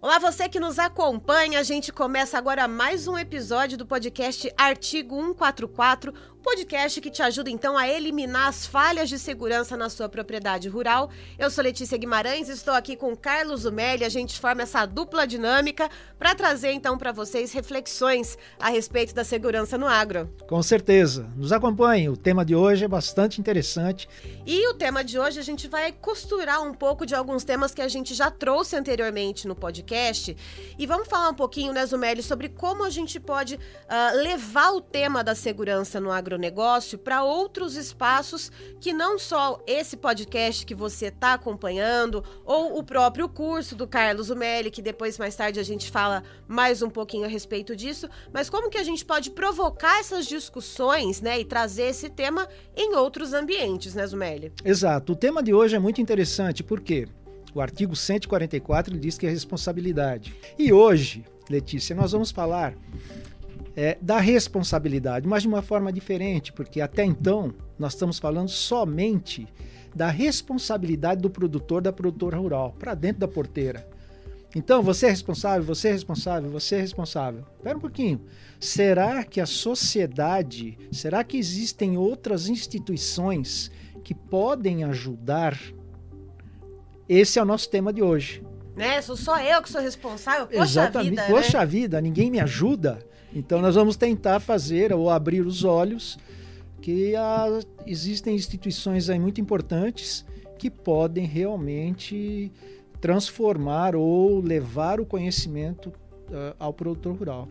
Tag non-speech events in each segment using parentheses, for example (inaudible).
Olá, você que nos acompanha. A gente começa agora mais um episódio do podcast Artigo 144, podcast que te ajuda então a eliminar as falhas de segurança na sua propriedade rural. Eu sou Letícia Guimarães, estou aqui com Carlos Umelli. A gente forma essa dupla dinâmica para trazer então para vocês reflexões a respeito da segurança no agro. Com certeza. Nos acompanhe. O tema de hoje é bastante interessante. E o tema de hoje a gente vai costurar um pouco de alguns temas que a gente já trouxe anteriormente no podcast. E vamos falar um pouquinho, né, Zumelli, sobre como a gente pode uh, levar o tema da segurança no agro agronegócio para outros espaços que não só esse podcast que você está acompanhando, ou o próprio curso do Carlos Umelli, que depois mais tarde a gente fala mais um pouquinho a respeito disso, mas como que a gente pode provocar essas discussões, né, e trazer esse tema em outros ambientes, né, Zumelli? Exato. O tema de hoje é muito interessante, porque o artigo 144 diz que é responsabilidade. E hoje, Letícia, nós vamos falar é, da responsabilidade, mas de uma forma diferente, porque até então nós estamos falando somente da responsabilidade do produtor, da produtora rural, para dentro da porteira. Então, você é responsável, você é responsável, você é responsável. Espera um pouquinho. Será que a sociedade, será que existem outras instituições que podem ajudar? Esse é o nosso tema de hoje. Né? Sou só eu que sou responsável? Poxa Exatamente. vida, Poxa né? vida, ninguém me ajuda. Então nós vamos tentar fazer ou abrir os olhos que há, existem instituições aí muito importantes que podem realmente transformar ou levar o conhecimento ao produtor rural.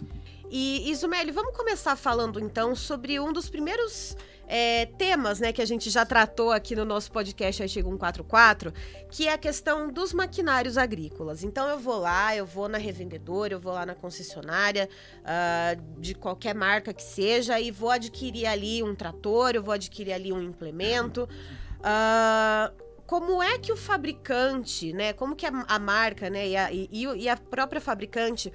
E Isumeli, vamos começar falando então sobre um dos primeiros é, temas né, que a gente já tratou aqui no nosso podcast Artigo 144, que é a questão dos maquinários agrícolas. Então eu vou lá, eu vou na revendedora, eu vou lá na concessionária uh, de qualquer marca que seja e vou adquirir ali um trator, eu vou adquirir ali um implemento. Uh, como é que o fabricante, né, como que a, a marca, né, e a, e, e a própria fabricante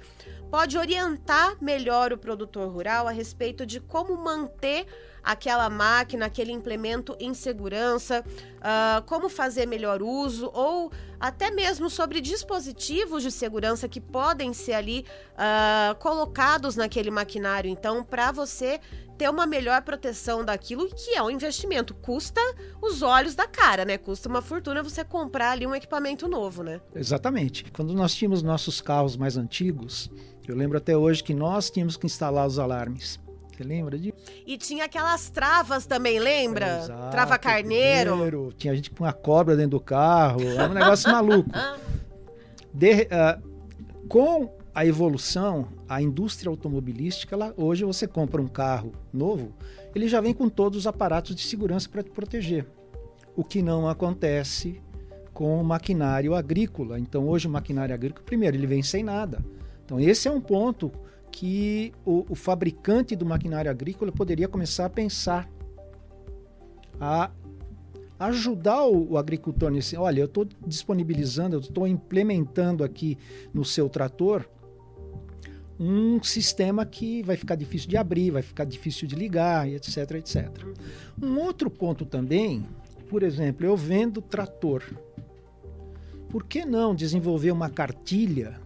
pode orientar melhor o produtor rural a respeito de como manter aquela máquina, aquele implemento em segurança, uh, como fazer melhor uso, ou até mesmo sobre dispositivos de segurança que podem ser ali uh, colocados naquele maquinário. Então, para você ter uma melhor proteção daquilo que é um investimento. Custa os olhos da cara, né? Custa uma fortuna você comprar ali um equipamento novo, né? Exatamente. Quando nós tínhamos nossos carros mais antigos, eu lembro até hoje que nós tínhamos que instalar os alarmes. Você lembra disso? E tinha aquelas travas também, lembra? Exato, Trava carneiro. carneiro. Tinha gente com uma cobra dentro do carro. Era um negócio maluco. (laughs) De, uh, com a evolução, a indústria automobilística, ela, hoje você compra um carro novo, ele já vem com todos os aparatos de segurança para te proteger. O que não acontece com o maquinário agrícola. Então, hoje o maquinário agrícola, primeiro, ele vem sem nada. Então, esse é um ponto que o, o fabricante do maquinário agrícola poderia começar a pensar, a ajudar o, o agricultor nesse. Olha, eu estou disponibilizando, eu estou implementando aqui no seu trator um sistema que vai ficar difícil de abrir, vai ficar difícil de ligar, etc, etc. Um outro ponto também, por exemplo, eu vendo trator. Por que não desenvolver uma cartilha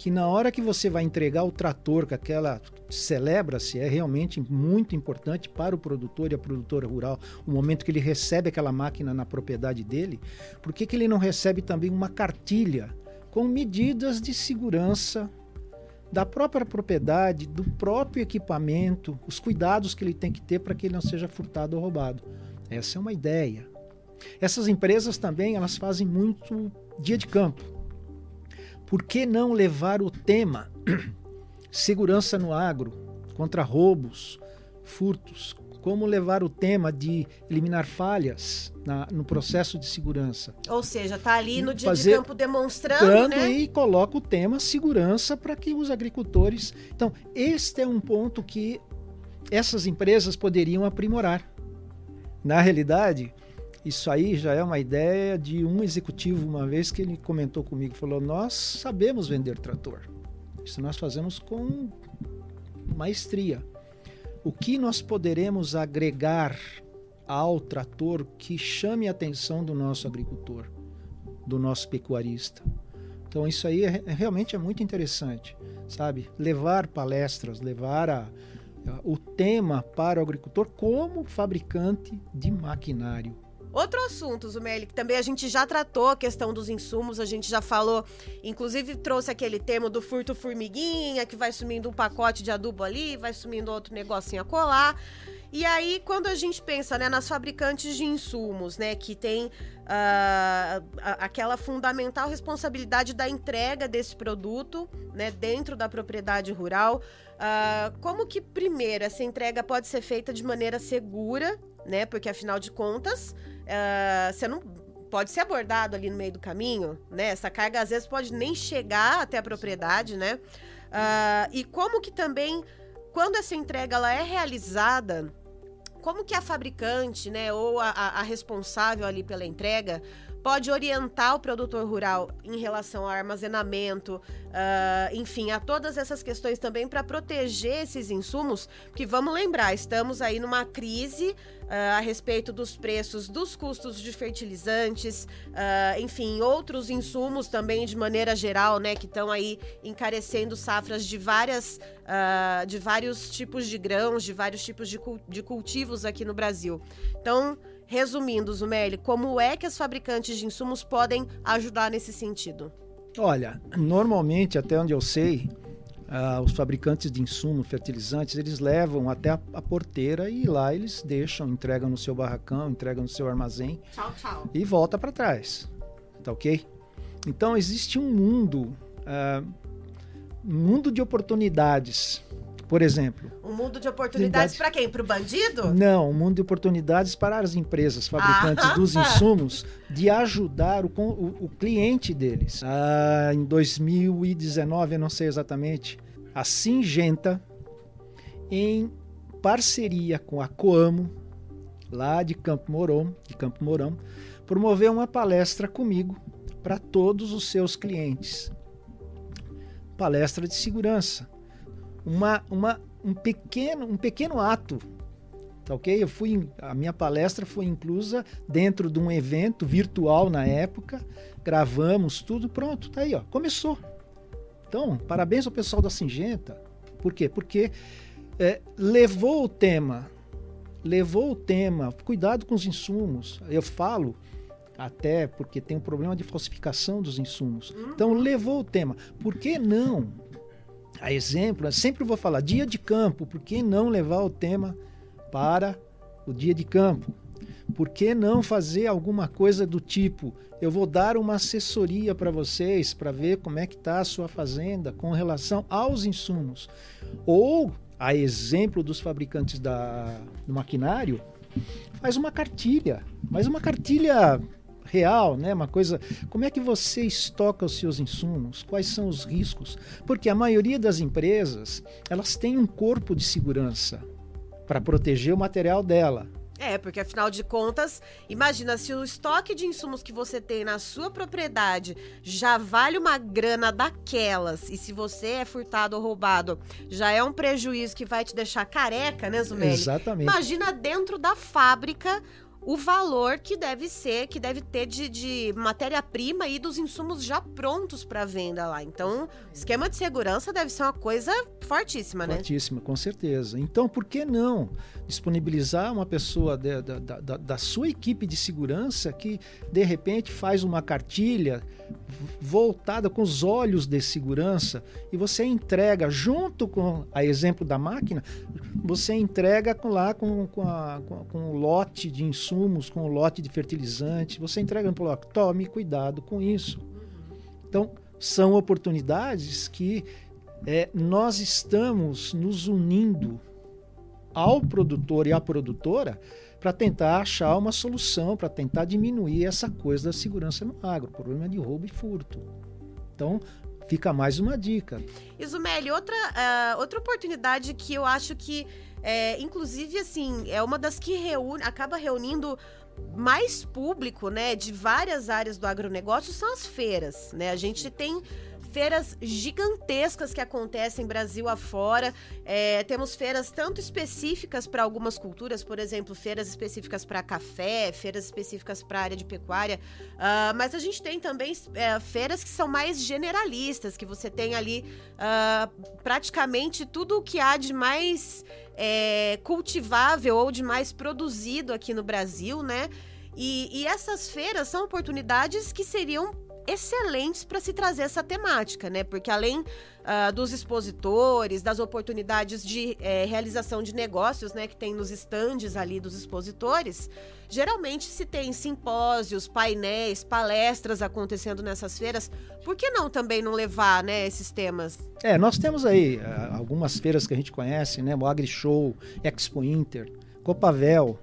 que na hora que você vai entregar o trator, que aquela celebra-se, é realmente muito importante para o produtor e a produtora rural, o momento que ele recebe aquela máquina na propriedade dele, por que, que ele não recebe também uma cartilha com medidas de segurança da própria propriedade, do próprio equipamento, os cuidados que ele tem que ter para que ele não seja furtado ou roubado. Essa é uma ideia. Essas empresas também elas fazem muito dia de campo por que não levar o tema (clears throat) segurança no agro contra roubos, furtos? Como levar o tema de eliminar falhas na, no processo de segurança? Ou seja, está ali no dia Fazer, de campo demonstrando, né? E coloca o tema segurança para que os agricultores. Então, este é um ponto que essas empresas poderiam aprimorar. Na realidade, isso aí já é uma ideia de um executivo, uma vez que ele comentou comigo, falou: Nós sabemos vender trator. Isso nós fazemos com maestria. O que nós poderemos agregar ao trator que chame a atenção do nosso agricultor, do nosso pecuarista. Então isso aí é, é, realmente é muito interessante, sabe? Levar palestras, levar a, a, o tema para o agricultor como fabricante de maquinário. Outro assunto, Zumeli, que também a gente já tratou a questão dos insumos, a gente já falou, inclusive trouxe aquele termo do furto formiguinha, que vai sumindo um pacote de adubo ali, vai sumindo outro negocinho a colar. E aí, quando a gente pensa né, nas fabricantes de insumos, né, que tem uh, aquela fundamental responsabilidade da entrega desse produto né, dentro da propriedade rural, uh, como que, primeiro, essa entrega pode ser feita de maneira segura, né? Porque, afinal de contas, uh, você não pode ser abordado ali no meio do caminho, né? Essa carga, às vezes, pode nem chegar até a propriedade, né? e como que também, quando essa entrega ela é realizada como que a fabricante, né, ou a, a responsável ali pela entrega pode orientar o produtor rural em relação ao armazenamento, uh, enfim, a todas essas questões também para proteger esses insumos, que vamos lembrar, estamos aí numa crise uh, a respeito dos preços dos custos de fertilizantes, uh, enfim, outros insumos também de maneira geral, né, que estão aí encarecendo safras de várias, de vários tipos de grãos, de vários tipos de, de cultivos aqui no Brasil. Então, resumindo, Zumeli, como é que as fabricantes de insumos podem ajudar nesse sentido? Olha, normalmente, até onde eu sei, ah, os fabricantes de insumos, fertilizantes, eles levam até a, a, porteira e lá eles deixam, entregam no seu barracão, entregam no seu armazém. Tchau, tchau. E volta para trás. Tá ok? Então existe um mundo, uh, um mundo de oportunidades. Por exemplo. Um mundo de oportunidades para quem? Para o bandido? Não, um mundo de oportunidades para as empresas fabricantes ah, dos (laughs) insumos de ajudar o, o, o cliente deles. Ah, em 2019, eu não sei exatamente, a Singenta, em parceria com a Coamo, lá de Campo Mourão, de Campo Mourão, promoveu uma palestra comigo para todos os seus clientes. Palestra de segurança. Uma, uma, um, pequeno, um pequeno ato tá ok? Eu fui, a minha palestra foi inclusa dentro de um evento virtual na época, gravamos tudo, pronto, tá aí, ó, começou. Então, parabéns ao pessoal da Singenta. Por quê? Porque é, levou o tema, levou o tema, cuidado com os insumos. Eu falo até porque tem um problema de falsificação dos insumos. Então, levou o tema. Por que não? A exemplo, sempre vou falar, dia de campo, por que não levar o tema para o dia de campo. Por que não fazer alguma coisa do tipo? Eu vou dar uma assessoria para vocês para ver como é que está a sua fazenda com relação aos insumos. Ou, a exemplo dos fabricantes da, do maquinário, faz uma cartilha, mas uma cartilha real, né? Uma coisa, como é que você estoca os seus insumos? Quais são os riscos? Porque a maioria das empresas, elas têm um corpo de segurança para proteger o material dela. É, porque afinal de contas, imagina se o estoque de insumos que você tem na sua propriedade já vale uma grana daquelas, e se você é furtado ou roubado, já é um prejuízo que vai te deixar careca, né, Zumeli? Exatamente. Imagina dentro da fábrica o valor que deve ser, que deve ter de, de matéria-prima e dos insumos já prontos para venda lá. Então, esquema de segurança deve ser uma coisa fortíssima, né? Fortíssima, com certeza. Então, por que não disponibilizar uma pessoa da, da, da, da sua equipe de segurança que, de repente, faz uma cartilha voltada com os olhos de segurança e você entrega, junto com a exemplo da máquina, você entrega com, lá com, com, a, com, com o lote de insumos, com o lote de fertilizante, você entrega no bloco, tome cuidado com isso. Então, são oportunidades que é, nós estamos nos unindo ao produtor e à produtora para tentar achar uma solução, para tentar diminuir essa coisa da segurança no agro, problema de roubo e furto. Então, fica mais uma dica. Isumeli, outra, uh, outra oportunidade que eu acho que, é, inclusive, assim, é uma das que reúne, acaba reunindo mais público, né, de várias áreas do agronegócio são as feiras, né? A gente tem feiras gigantescas que acontecem Brasil afora. É, temos feiras tanto específicas para algumas culturas, por exemplo, feiras específicas para café, feiras específicas para área de pecuária. Uh, mas a gente tem também é, feiras que são mais generalistas, que você tem ali uh, praticamente tudo o que há de mais é, cultivável ou de mais produzido aqui no Brasil, né? E, e essas feiras são oportunidades que seriam excelentes para se trazer essa temática, né? Porque além uh, dos expositores, das oportunidades de é, realização de negócios, né, que tem nos estandes ali dos expositores, geralmente se tem simpósios, painéis, palestras acontecendo nessas feiras. Por que não também não levar, né, esses temas? É, nós temos aí uh, algumas feiras que a gente conhece, né? O AgriShow, Expo Inter, Copavel,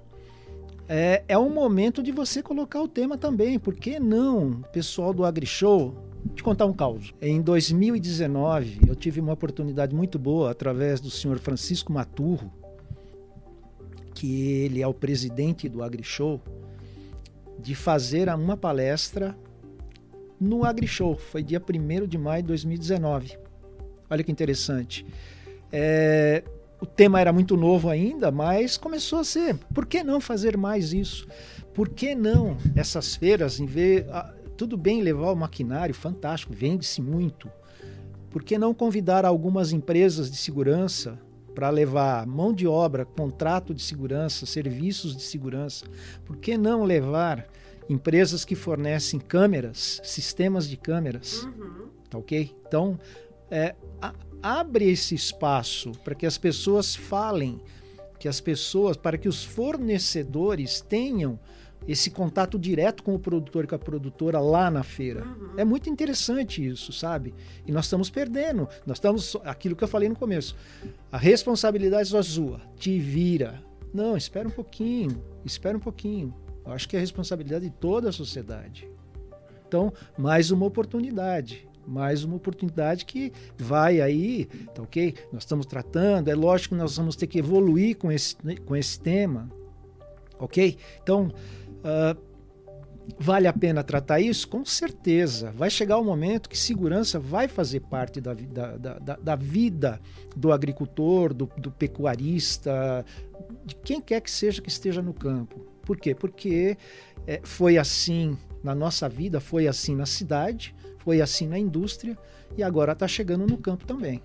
é, é um momento de você colocar o tema também. Por que não, pessoal do AgriShow? Te contar um caos. Em 2019, eu tive uma oportunidade muito boa através do senhor Francisco Maturro, que ele é o presidente do AgriShow, de fazer uma palestra no AgriShow. Foi dia 1 de maio de 2019. Olha que interessante. É, o tema era muito novo ainda, mas começou a ser. Por que não fazer mais isso? Por que não essas feiras, em vez. Ah, tudo bem levar o maquinário, fantástico, vende-se muito. Por que não convidar algumas empresas de segurança para levar mão de obra, contrato de segurança, serviços de segurança? Por que não levar empresas que fornecem câmeras, sistemas de câmeras? Uhum. Tá ok? Então, é, abre esse espaço para que as pessoas falem, que as pessoas, para que os fornecedores tenham esse contato direto com o produtor e com a produtora lá na feira. Uhum. É muito interessante isso, sabe? E nós estamos perdendo. Nós estamos aquilo que eu falei no começo. A responsabilidade é sua. Te vira. Não, espera um pouquinho. Espera um pouquinho. Eu acho que é a responsabilidade de toda a sociedade. Então, mais uma oportunidade mais uma oportunidade que vai aí, tá ok? Nós estamos tratando, é lógico que nós vamos ter que evoluir com esse, com esse tema, ok? Então, uh, vale a pena tratar isso? Com certeza. Vai chegar o um momento que segurança vai fazer parte da, da, da, da vida do agricultor, do, do pecuarista, de quem quer que seja que esteja no campo. Por quê? Porque é, foi assim na nossa vida, foi assim na cidade, foi assim na indústria e agora está chegando no campo também.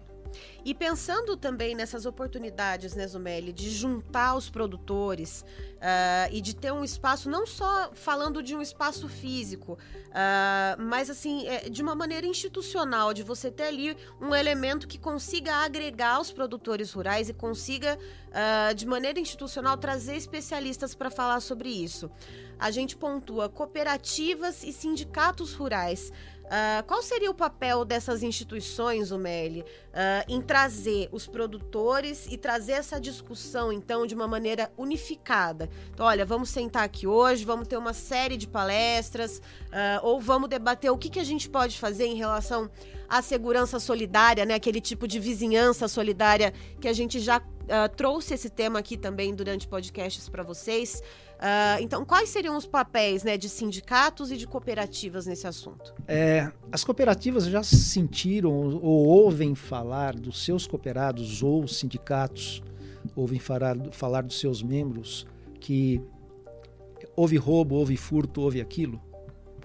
E pensando também nessas oportunidades, né, Zumeli, de juntar os produtores uh, e de ter um espaço, não só falando de um espaço físico, uh, mas assim, é, de uma maneira institucional, de você ter ali um elemento que consiga agregar os produtores rurais e consiga, uh, de maneira institucional, trazer especialistas para falar sobre isso. A gente pontua cooperativas e sindicatos rurais. Uh, qual seria o papel dessas instituições, o Meli, uh, em trazer os produtores e trazer essa discussão, então, de uma maneira unificada? Então, olha, vamos sentar aqui hoje, vamos ter uma série de palestras, uh, ou vamos debater o que, que a gente pode fazer em relação à segurança solidária, né? Aquele tipo de vizinhança solidária que a gente já trouxe esse tema aqui também durante podcasts para vocês. Uh, então, quais seriam os papéis né, de sindicatos e de cooperativas nesse assunto? É, as cooperativas já sentiram ou ouvem falar dos seus cooperados ou sindicatos, ouvem falar, falar dos seus membros que houve roubo, houve furto, houve aquilo?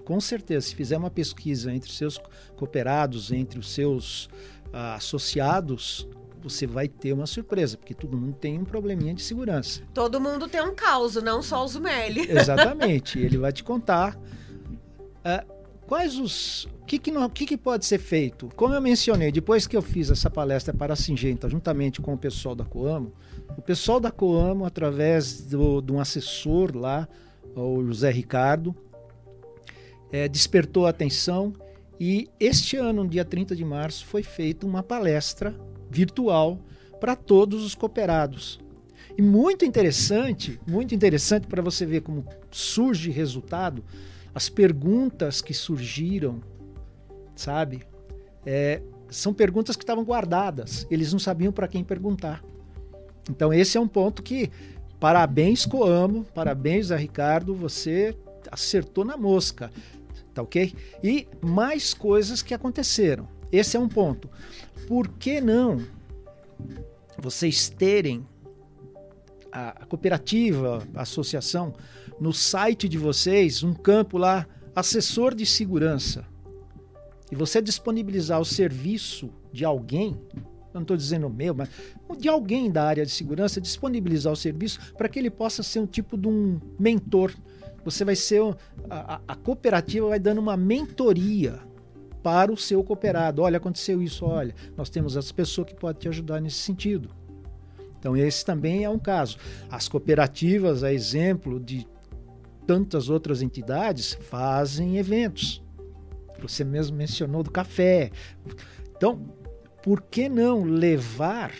Com certeza, se fizer uma pesquisa entre os seus cooperados, entre os seus uh, associados, você vai ter uma surpresa, porque todo mundo tem um probleminha de segurança. Todo mundo tem um caos, não só os Zumeli. (laughs) Exatamente. Ele vai te contar uh, quais os. O que, que, não, que, que pode ser feito? Como eu mencionei, depois que eu fiz essa palestra para a Singenta, juntamente com o pessoal da Coamo, o pessoal da Coamo, através do, de um assessor lá, o José Ricardo, é, despertou a atenção e este ano, no dia 30 de março, foi feita uma palestra virtual para todos os cooperados. E muito interessante, muito interessante para você ver como surge resultado, as perguntas que surgiram, sabe? É, são perguntas que estavam guardadas, eles não sabiam para quem perguntar. Então, esse é um ponto que, parabéns, Coamo, parabéns a Ricardo, você acertou na mosca, tá ok? E mais coisas que aconteceram. Esse é um ponto. Por que não vocês terem a cooperativa, a associação, no site de vocês, um campo lá, assessor de segurança, e você disponibilizar o serviço de alguém, eu não estou dizendo meu, mas de alguém da área de segurança, disponibilizar o serviço para que ele possa ser um tipo de um mentor. Você vai ser. A, a cooperativa vai dando uma mentoria para o seu cooperado. Olha, aconteceu isso, olha, nós temos essa pessoa que pode te ajudar nesse sentido. Então, esse também é um caso. As cooperativas, a exemplo de tantas outras entidades, fazem eventos. Você mesmo mencionou do café. Então, por que não levar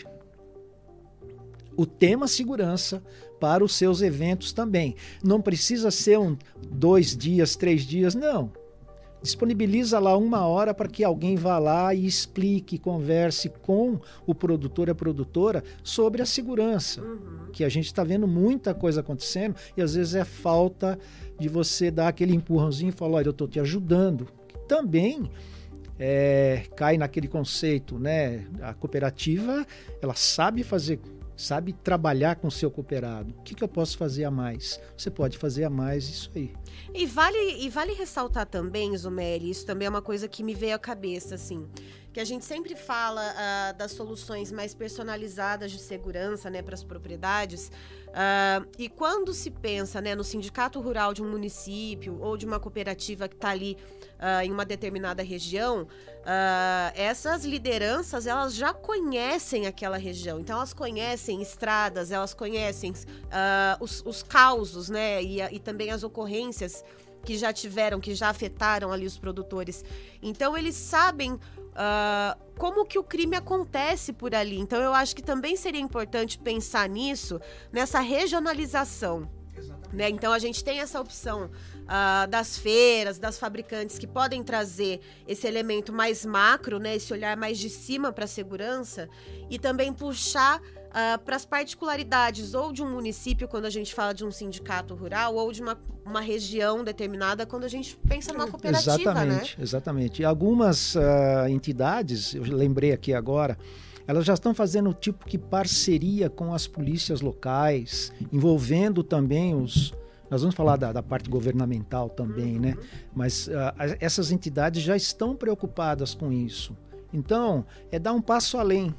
o tema segurança para os seus eventos também? Não precisa ser um dois dias, três dias, não disponibiliza lá uma hora para que alguém vá lá e explique, converse com o produtor e a produtora sobre a segurança. Uhum. Que a gente está vendo muita coisa acontecendo e às vezes é falta de você dar aquele empurrãozinho e falar: olha, eu estou te ajudando. Também é, cai naquele conceito, né? A cooperativa ela sabe fazer sabe trabalhar com o seu cooperado. O que, que eu posso fazer a mais? Você pode fazer a mais isso aí. E vale, e vale ressaltar também, Zumeli, isso também é uma coisa que me veio à cabeça, assim, que a gente sempre fala uh, das soluções mais personalizadas de segurança, né, para as propriedades, Uh, e quando se pensa né, no sindicato rural de um município ou de uma cooperativa que está ali uh, em uma determinada região, essas lideranças elas já conhecem aquela região. Então elas conhecem estradas, elas conhecem os, os causos, né, e, e também as ocorrências que já tiveram, que já afetaram ali os produtores. Então eles sabem uh, como que o crime acontece por ali. Então eu acho que também seria importante pensar nisso, nessa regionalização. Né? Então a gente tem essa opção uh, das feiras, das fabricantes que podem trazer esse elemento mais macro, né? esse olhar mais de cima para a segurança e também puxar uh, ah, para as particularidades ou de um município, quando a gente fala de um sindicato rural, ou de uma, uma região determinada, quando a gente pensa numa cooperativa, exatamente, né? Exatamente. E algumas uh, entidades, eu lembrei aqui agora, elas já estão fazendo tipo que parceria com as polícias locais, envolvendo também os. Nós vamos falar da, da parte governamental também, né? uhum. né? Mas uh, essas entidades já estão preocupadas com isso. Então, é dar um passo além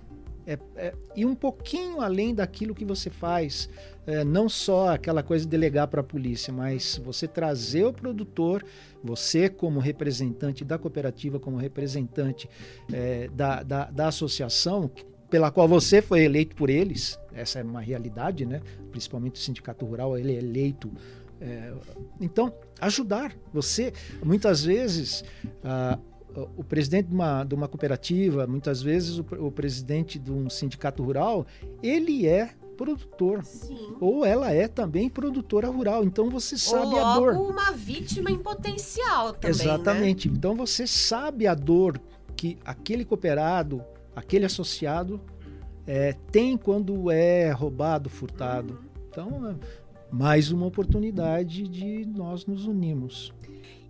é, é, ir um pouquinho além daquilo que você faz. É, não só aquela coisa de delegar para a polícia, mas você trazer o produtor, você como representante da cooperativa, como representante é, da, da, da associação, pela qual você foi eleito por eles, essa é uma realidade, né? principalmente o sindicato rural, ele é eleito. É, então, ajudar você. Muitas vezes, ah, o presidente de uma, de uma cooperativa, muitas vezes o, o, presidente de um sindicato rural, ele é produtor. Sim. Ou ela é também produtora rural. Então você sabe a dor. uma vítima em potencial também. Né? Exatamente. Né? Então você sabe a dor que aquele cooperado, aquele associado é, tem quando é roubado, furtado. Uhum. Então, é mais uma oportunidade de nós nos unirmos.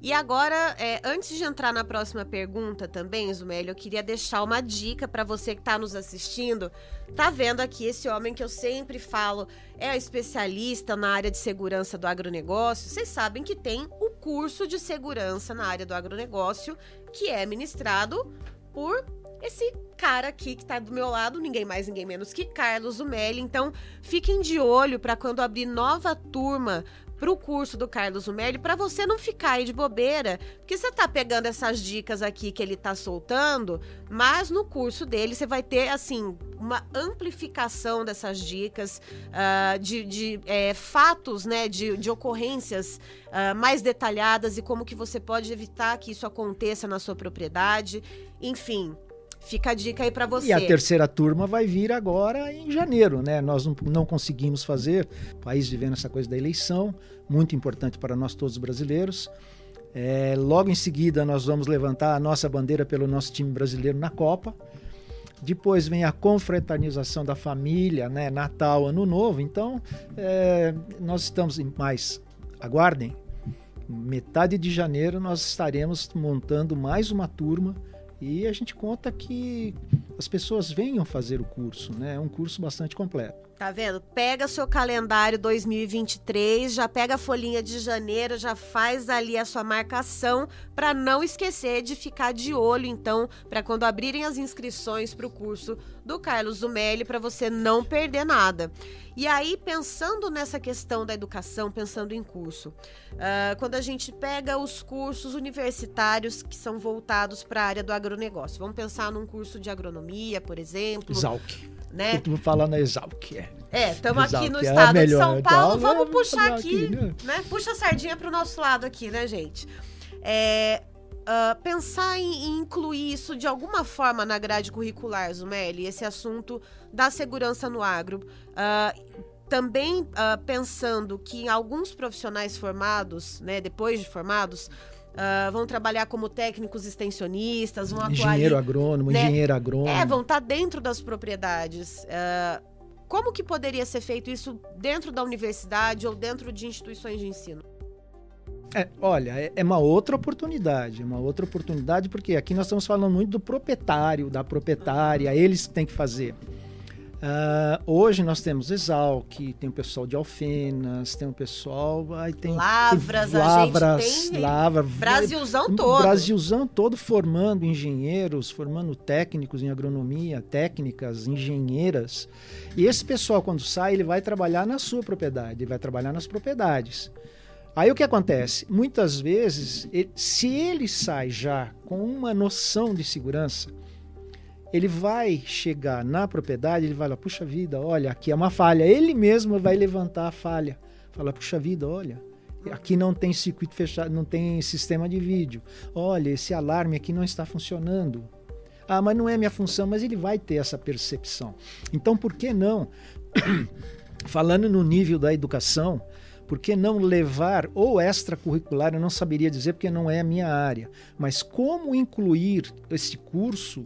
E agora, é, antes de entrar na próxima pergunta também, Zumeli, eu queria deixar uma dica para você que está nos assistindo. Tá vendo aqui esse homem que eu sempre falo é especialista na área de segurança do agronegócio. Vocês sabem que tem o curso de segurança na área do agronegócio que é ministrado por esse cara aqui que está do meu lado, ninguém mais, ninguém menos que Carlos Zumelli. Então, fiquem de olho para quando abrir nova turma para o curso do Carlos Umelli para você não ficar aí de bobeira, porque você tá pegando essas dicas aqui que ele tá soltando, mas no curso dele você vai ter assim uma amplificação dessas dicas uh, de, de é, fatos, né, de, de ocorrências uh, mais detalhadas e como que você pode evitar que isso aconteça na sua propriedade, enfim. Fica a dica aí para você. E a terceira turma vai vir agora em janeiro, né? Nós não, não conseguimos fazer, o país vivendo essa coisa da eleição, muito importante para nós todos brasileiros. É, logo em seguida, nós vamos levantar a nossa bandeira pelo nosso time brasileiro na Copa. Depois vem a confraternização da família, né? Natal, Ano Novo. Então, é, nós estamos em mais. Aguardem. Metade de janeiro nós estaremos montando mais uma turma E a gente conta que as pessoas venham fazer o curso, né? É um curso bastante completo. Tá vendo? Pega seu calendário 2023, já pega a folhinha de janeiro, já faz ali a sua marcação para não esquecer de ficar de olho, então, para quando abrirem as inscrições para o curso do Carlos Zumelli, para você não perder nada. E aí, pensando nessa questão da educação, pensando em curso, uh, quando a gente pega os cursos universitários que são voltados para a área do agronegócio, vamos pensar num curso de agronomia, por exemplo. Exalc né? Eu tô falando Exalc, é. É, estamos aqui no é estado é de São Paulo, vamos puxar aqui, aqui né? né? Puxa a sardinha para o nosso lado aqui, né, gente? É, uh, pensar em, incluir isso de alguma forma na grade curricular, Zumeli, esse assunto da segurança no agro. Uh, também uh, pensando que alguns profissionais formados, né, depois de formados, Uh, vão trabalhar como técnicos extensionistas, vão atuar. Engenheiro ali, agrônomo, né? engenheiro agrônomo. É, vão estar tá dentro das propriedades. Uh, como que poderia ser feito isso dentro da universidade ou dentro de instituições de ensino? É, olha, é, é uma outra oportunidade, é uma outra oportunidade, porque aqui nós estamos falando muito do proprietário, da proprietária, eles que têm que fazer. Uh, hoje nós temos Exalc, tem o pessoal de Alfenas, tem o pessoal. Aí tem, Lavras, tem Lavras, a gente tem. Lavra, Brasilzão todo. Brasilzão todo formando engenheiros, formando técnicos em agronomia, técnicas, engenheiras. E esse pessoal, quando sai, ele vai trabalhar na sua propriedade, ele vai trabalhar nas propriedades. Aí o que acontece? Muitas vezes, se ele sai já com uma noção de segurança, ele vai chegar na propriedade, ele vai lá, puxa vida, olha, aqui é uma falha. Ele mesmo vai levantar a falha. Fala, puxa vida, olha, aqui não tem circuito fechado, não tem sistema de vídeo. Olha, esse alarme aqui não está funcionando. Ah, mas não é minha função, mas ele vai ter essa percepção. Então, por que não? (clears throat) Falando no nível da educação, por que não levar ou extracurricular? Eu não saberia dizer porque não é a minha área, mas como incluir esse curso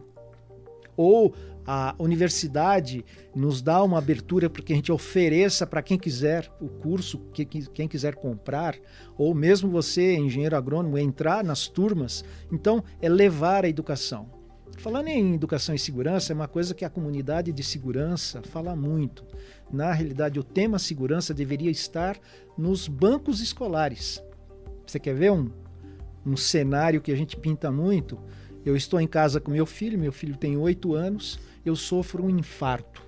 ou a universidade nos dá uma abertura para que a gente ofereça para quem quiser o curso, que, quem quiser comprar, ou mesmo você, engenheiro agrônomo, entrar nas turmas. Então, é levar a educação. Falando em educação e segurança, é uma coisa que a comunidade de segurança fala muito. Na realidade, o tema segurança deveria estar nos bancos escolares. Você quer ver um, um cenário que a gente pinta muito? Eu estou em casa com meu filho, meu filho tem oito anos, eu sofro um infarto.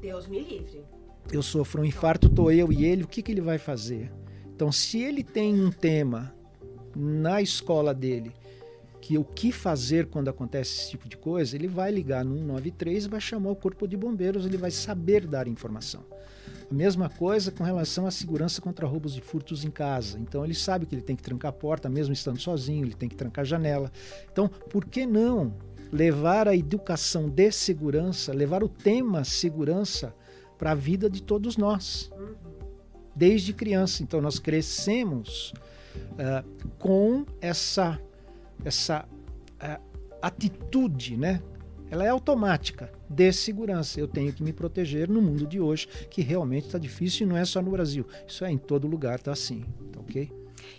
Deus me livre. Eu sofro um infarto, estou eu e ele, o que, que ele vai fazer? Então, se ele tem um tema na escola dele, que o que fazer quando acontece esse tipo de coisa, ele vai ligar no 193 e vai chamar o corpo de bombeiros, ele vai saber dar informação. A mesma coisa com relação à segurança contra roubos e furtos em casa. Então ele sabe que ele tem que trancar a porta, mesmo estando sozinho, ele tem que trancar a janela. Então, por que não levar a educação de segurança, levar o tema segurança para a vida de todos nós? Desde criança. Então nós crescemos uh, com essa, essa uh, atitude, né? ela é automática de segurança. Eu tenho que me proteger no mundo de hoje, que realmente está difícil e não é só no Brasil. Isso é em todo lugar, tá assim, tá ok?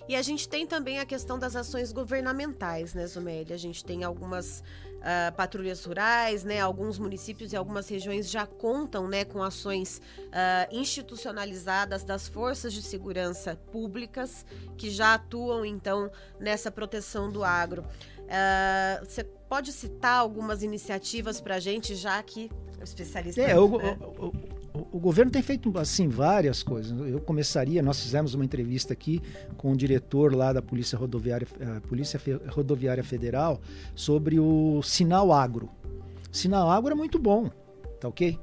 E a gente tem também a questão das ações governamentais, né, Zumélia? A gente tem algumas uh, patrulhas rurais, né? Alguns municípios e algumas regiões já contam, né, com ações uh, institucionalizadas das forças de segurança públicas que já atuam, então, nessa proteção do agro. Uh, você pode citar algumas iniciativas para a gente, já que é especialista. É, o, né? o, o, o, governo tem feito assim várias coisas. Eu começaria, nós fizemos uma entrevista aqui com o diretor lá da Polícia Rodoviária, uh, Polícia Rodoviária Federal sobre o sinal agro. Sinal agro é muito bom, tá ok?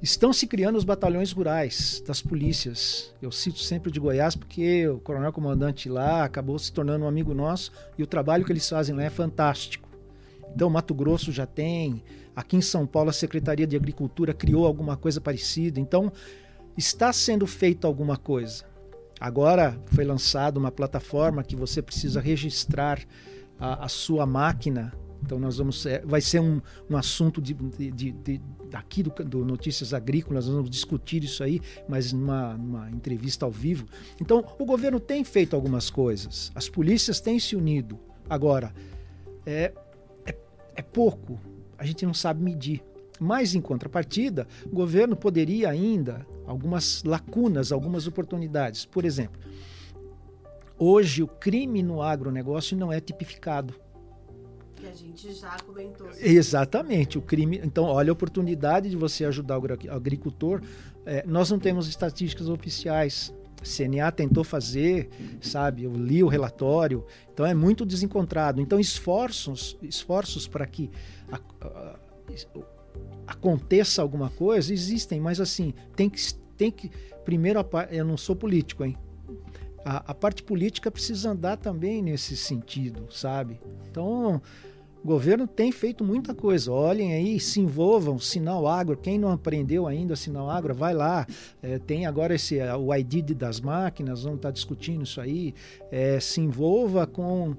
Estão se criando os batalhões rurais das polícias. Eu cito sempre de Goiás porque o coronel comandante lá acabou se tornando um amigo nosso e o trabalho que eles fazem lá é fantástico. Então, Mato Grosso já tem, aqui em São Paulo a Secretaria de Agricultura criou alguma coisa parecida. Então, está sendo feito alguma coisa. Agora foi lançada uma plataforma que você precisa registrar a, a sua máquina então nós vamos é, vai ser um, um assunto de, de, de aqui do, do, Notícias Agrícolas, nós vamos discutir isso aí, mas numa, numa entrevista ao vivo. Então o governo tem feito algumas coisas, as polícias têm se unido Agora, é, é, pouco, a gente não sabe medir. Mas, em contrapartida, o governo poderia ainda algumas lacunas, algumas oportunidades. Por exemplo, hoje o crime no agronegócio não é tipificado. Que a gente já comentou. Exatamente, o crime. Então, olha a oportunidade de você ajudar o agricultor. É, nós não temos estatísticas oficiais. CNA tentou fazer, sabe? Eu li o relatório, então é muito desencontrado. Então, esforços, esforços para que a, a, aconteça alguma coisa, existem, mas assim, tem que, tem que primeiro, eu não sou político, hein? A, a parte política precisa andar também nesse sentido, sabe? Então, o governo tem feito muita coisa. Olhem aí, se envolvam, Sinal Agro. Quem não aprendeu ainda Sinal Agro, vai lá. É, tem agora esse o ID das máquinas, vamos estar discutindo isso aí. É, se envolva com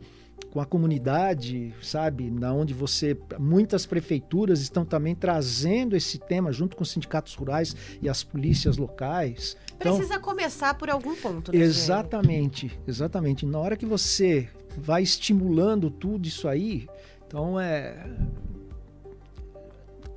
com a comunidade, sabe? Na onde você muitas prefeituras estão também trazendo esse tema junto com os sindicatos rurais e as polícias locais. Então, Precisa começar por algum ponto, né? Exatamente, exatamente. Na hora que você vai estimulando tudo isso aí, então é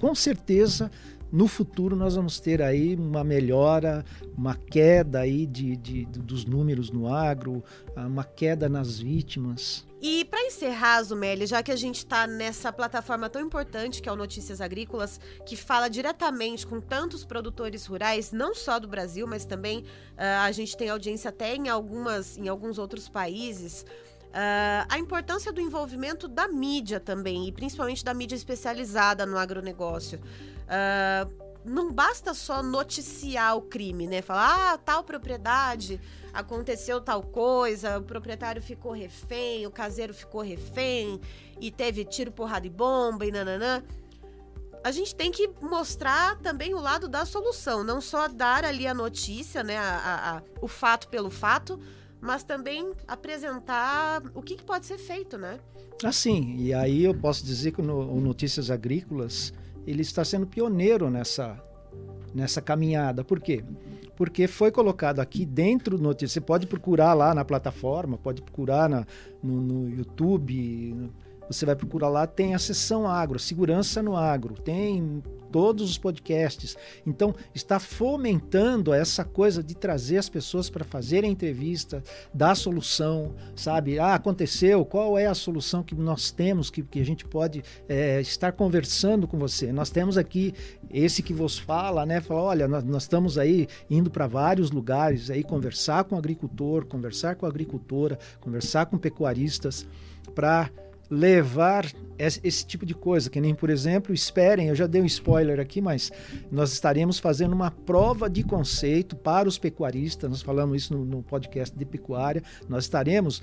com certeza no futuro nós vamos ter aí uma melhora, uma queda aí de, de, dos números no agro, uma queda nas vítimas. E para encerrar, Zumeli, já que a gente está nessa plataforma tão importante que é o Notícias Agrícolas, que fala diretamente com tantos produtores rurais, não só do Brasil, mas também uh, a gente tem audiência até em, algumas, em alguns outros países. Uh, a importância do envolvimento da mídia também, e principalmente da mídia especializada no agronegócio. Uh, não basta só noticiar o crime, né? Falar, ah, tal propriedade aconteceu tal coisa, o proprietário ficou refém, o caseiro ficou refém e teve tiro, porrada e bomba e nananã. A gente tem que mostrar também o lado da solução, não só dar ali a notícia, né, a, a, a, o fato pelo fato, mas também apresentar o que, que, pode ser feito, né? Assim, e aí eu posso dizer que no, o Notícias Agrícolas ele está sendo pioneiro nessa, nessa caminhada. Por quê? Porque foi colocado aqui dentro do notícia. Você pode procurar lá na plataforma, pode procurar na, no, no YouTube, você vai procurar lá, tem a seção agro, segurança no agro, tem todos os podcasts. Então, está fomentando essa coisa de trazer as pessoas para fazerem entrevista, dar solução, sabe? Ah, aconteceu, qual é a solução que nós temos, que, que a gente pode é, estar conversando com você? Nós temos aqui esse que vos fala, né? Fala, olha, nós, nós estamos aí indo para vários lugares aí conversar com o agricultor, conversar com a agricultora, conversar com pecuaristas para levar esse tipo de coisa, que nem, por exemplo, esperem, eu já dei um spoiler aqui, mas nós estaremos fazendo uma prova de conceito para os pecuaristas, nós falamos isso no, no podcast de pecuária, nós estaremos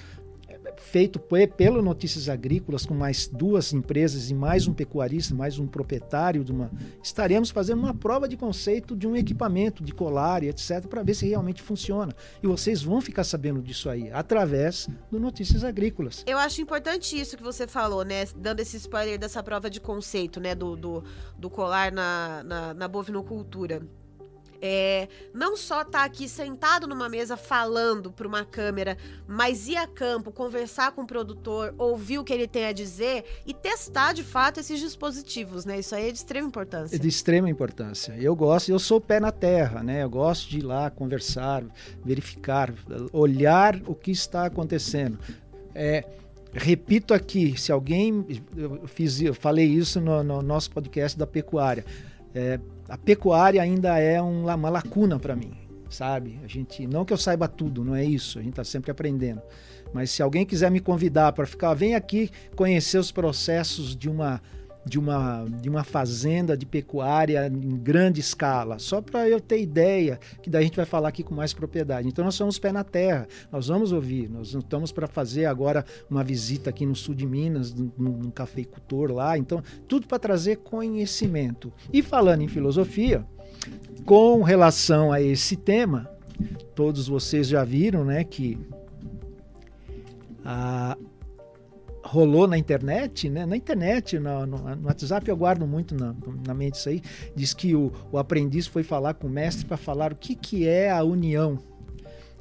feito pelo Notícias Agrícolas, com mais duas empresas e mais um pecuarista, mais um proprietário de uma. Estaremos fazendo uma prova de conceito de um equipamento, de colar e etc., para ver se realmente funciona. E vocês vão ficar sabendo disso aí, através do Notícias Agrícolas. Eu acho importante isso que você falou, né? Dando esse spoiler dessa prova de conceito, né? Do, do, do colar na, na, na bovinocultura é, não só estar tá aqui sentado numa mesa falando para uma câmera, mas ir a campo, conversar com o produtor, ouvir o que ele tem a dizer e testar de fato esses dispositivos, né? Isso aí é de extrema importância. É de extrema importância. Eu gosto, eu sou pé na terra, né? Eu gosto de ir lá conversar, verificar, olhar o que está acontecendo. É, repito aqui, se alguém eu fiz, eu falei isso no, no nosso podcast da pecuária. É, a pecuária ainda é um, uma lacuna para mim, sabe? A gente não que eu saiba tudo, não é isso. A gente está sempre aprendendo. Mas se alguém quiser me convidar para ficar, vem aqui conhecer os processos de uma de uma, de uma fazenda de pecuária em grande escala, só para eu ter ideia, que daí a gente vai falar aqui com mais propriedade. Então nós somos pé na terra, nós vamos ouvir, nós estamos para fazer agora uma visita aqui no sul de Minas, num, num cafeicultor lá, então tudo para trazer conhecimento. E falando em filosofia, com relação a esse tema, todos vocês já viram, né, que a, rolou na internet, né? Na internet, no, no, no WhatsApp eu guardo muito na, na, mente isso aí. Diz que o, o aprendiz foi falar com o mestre para falar o que, que é a união.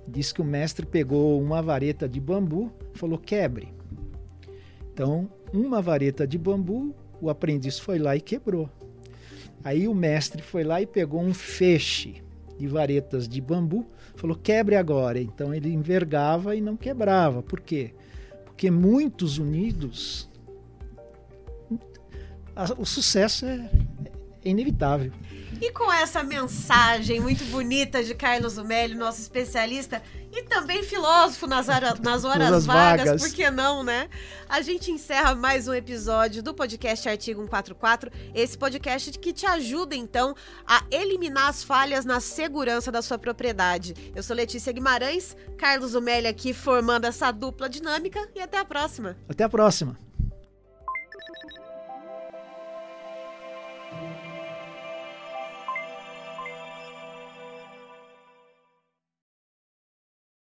Diz que o mestre pegou uma vareta de bambu falou: quebre. Então, uma vareta de bambu, o aprendiz foi lá e quebrou. Aí o mestre foi lá e pegou um feixe de varetas de bambu, falou: quebre agora. Então ele envergava e não quebrava. Por quê? Porque muitos unidos, o sucesso é, inevitável. E com essa mensagem muito bonita de Carlos Umelli, nosso especialista e também filósofo nas, horas, nas horas vagas, vagas, por que não, né? A gente encerra mais um episódio do podcast Artigo 144, esse podcast que te ajuda, então, a eliminar as falhas na segurança da sua propriedade. Eu sou Letícia Guimarães, Carlos Umelli aqui formando essa dupla dinâmica e até a próxima. Até a próxima.